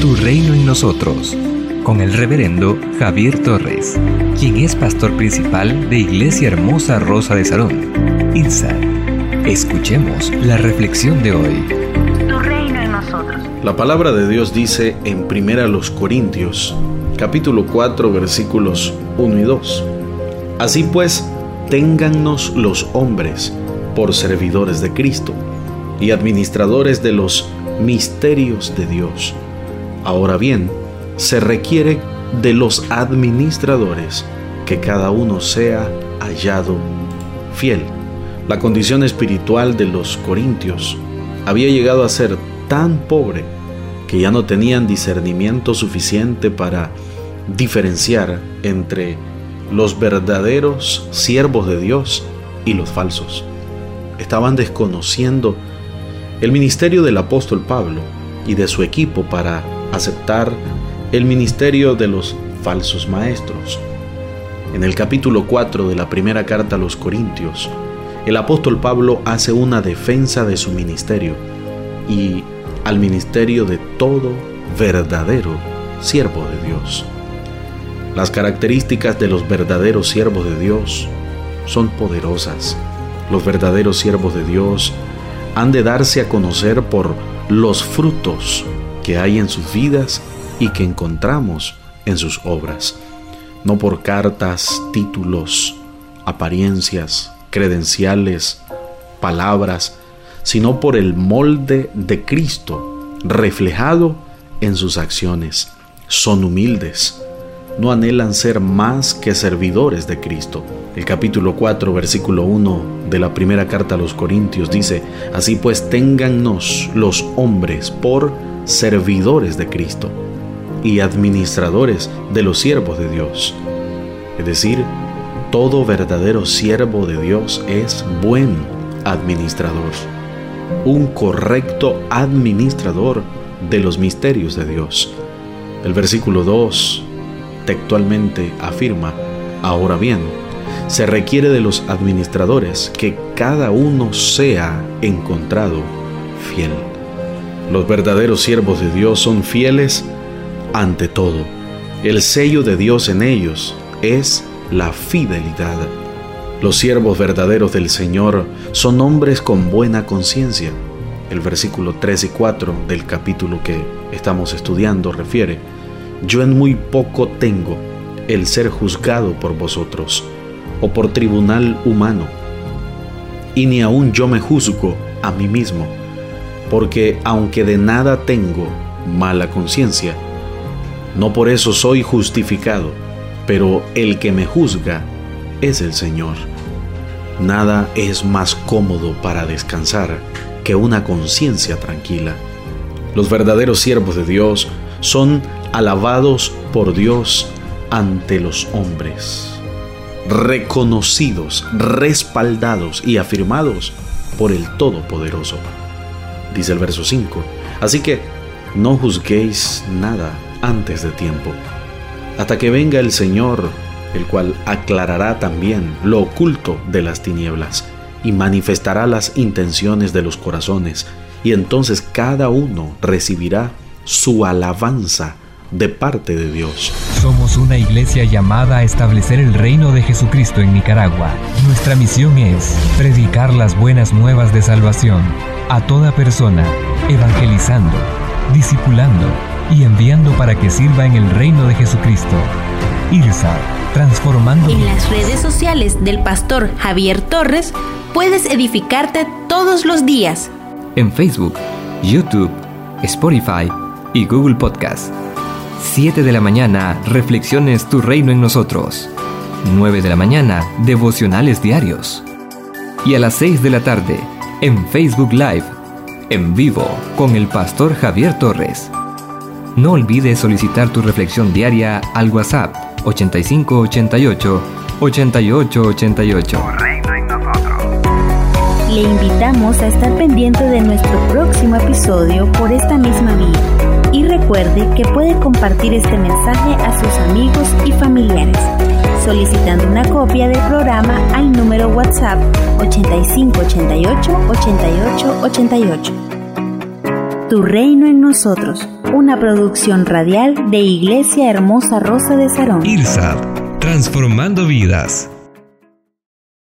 Tu reino en nosotros, con el reverendo Javier Torres, quien es pastor principal de Iglesia Hermosa Rosa de Salón, INSA. Escuchemos la reflexión de hoy. Tu reino en nosotros. La palabra de Dios dice en Primera los Corintios, capítulo 4, versículos 1 y 2. Así pues, téngannos los hombres por servidores de Cristo y administradores de los misterios de Dios. Ahora bien, se requiere de los administradores que cada uno sea hallado fiel. La condición espiritual de los corintios había llegado a ser tan pobre que ya no tenían discernimiento suficiente para diferenciar entre los verdaderos siervos de Dios y los falsos. Estaban desconociendo el ministerio del apóstol Pablo y de su equipo para aceptar el ministerio de los falsos maestros. En el capítulo 4 de la primera carta a los Corintios, el apóstol Pablo hace una defensa de su ministerio y al ministerio de todo verdadero siervo de Dios. Las características de los verdaderos siervos de Dios son poderosas. Los verdaderos siervos de Dios han de darse a conocer por los frutos que hay en sus vidas y que encontramos en sus obras, no por cartas, títulos, apariencias, credenciales, palabras, sino por el molde de Cristo reflejado en sus acciones. Son humildes, no anhelan ser más que servidores de Cristo. El capítulo 4, versículo 1 de la primera carta a los Corintios dice, Así pues téngannos los hombres por servidores de Cristo y administradores de los siervos de Dios. Es decir, todo verdadero siervo de Dios es buen administrador, un correcto administrador de los misterios de Dios. El versículo 2 textualmente afirma, ahora bien, se requiere de los administradores que cada uno sea encontrado fiel. Los verdaderos siervos de Dios son fieles ante todo. El sello de Dios en ellos es la fidelidad. Los siervos verdaderos del Señor son hombres con buena conciencia. El versículo 3 y 4 del capítulo que estamos estudiando refiere, yo en muy poco tengo el ser juzgado por vosotros o por tribunal humano, y ni aun yo me juzgo a mí mismo, porque aunque de nada tengo mala conciencia, no por eso soy justificado, pero el que me juzga es el Señor. Nada es más cómodo para descansar que una conciencia tranquila. Los verdaderos siervos de Dios son alabados por Dios ante los hombres, reconocidos, respaldados y afirmados por el Todopoderoso. Dice el verso 5. Así que no juzguéis nada antes de tiempo, hasta que venga el Señor, el cual aclarará también lo oculto de las tinieblas y manifestará las intenciones de los corazones, y entonces cada uno recibirá su alabanza de parte de Dios. Somos una iglesia llamada a establecer el reino de Jesucristo en Nicaragua. Nuestra misión es predicar las buenas nuevas de salvación a toda persona, evangelizando, discipulando y enviando para que sirva en el reino de Jesucristo. IRSA, transformando. En las redes sociales del pastor Javier Torres puedes edificarte todos los días. En Facebook, YouTube, Spotify y Google Podcast. 7 de la mañana, Reflexiones Tu Reino en Nosotros. 9 de la mañana, Devocionales Diarios. Y a las 6 de la tarde, en Facebook Live, en vivo, con el pastor Javier Torres. No olvides solicitar tu reflexión diaria al WhatsApp 8588 8888. Le invitamos a estar pendiente de nuestro próximo episodio por esta misma vía y recuerde que puede compartir este mensaje a sus amigos y familiares solicitando una copia del programa al número WhatsApp 8588 8888. Tu reino en nosotros. una producción radial de Iglesia Hermosa Rosa de Sarón. IRSAD, transformando vidas.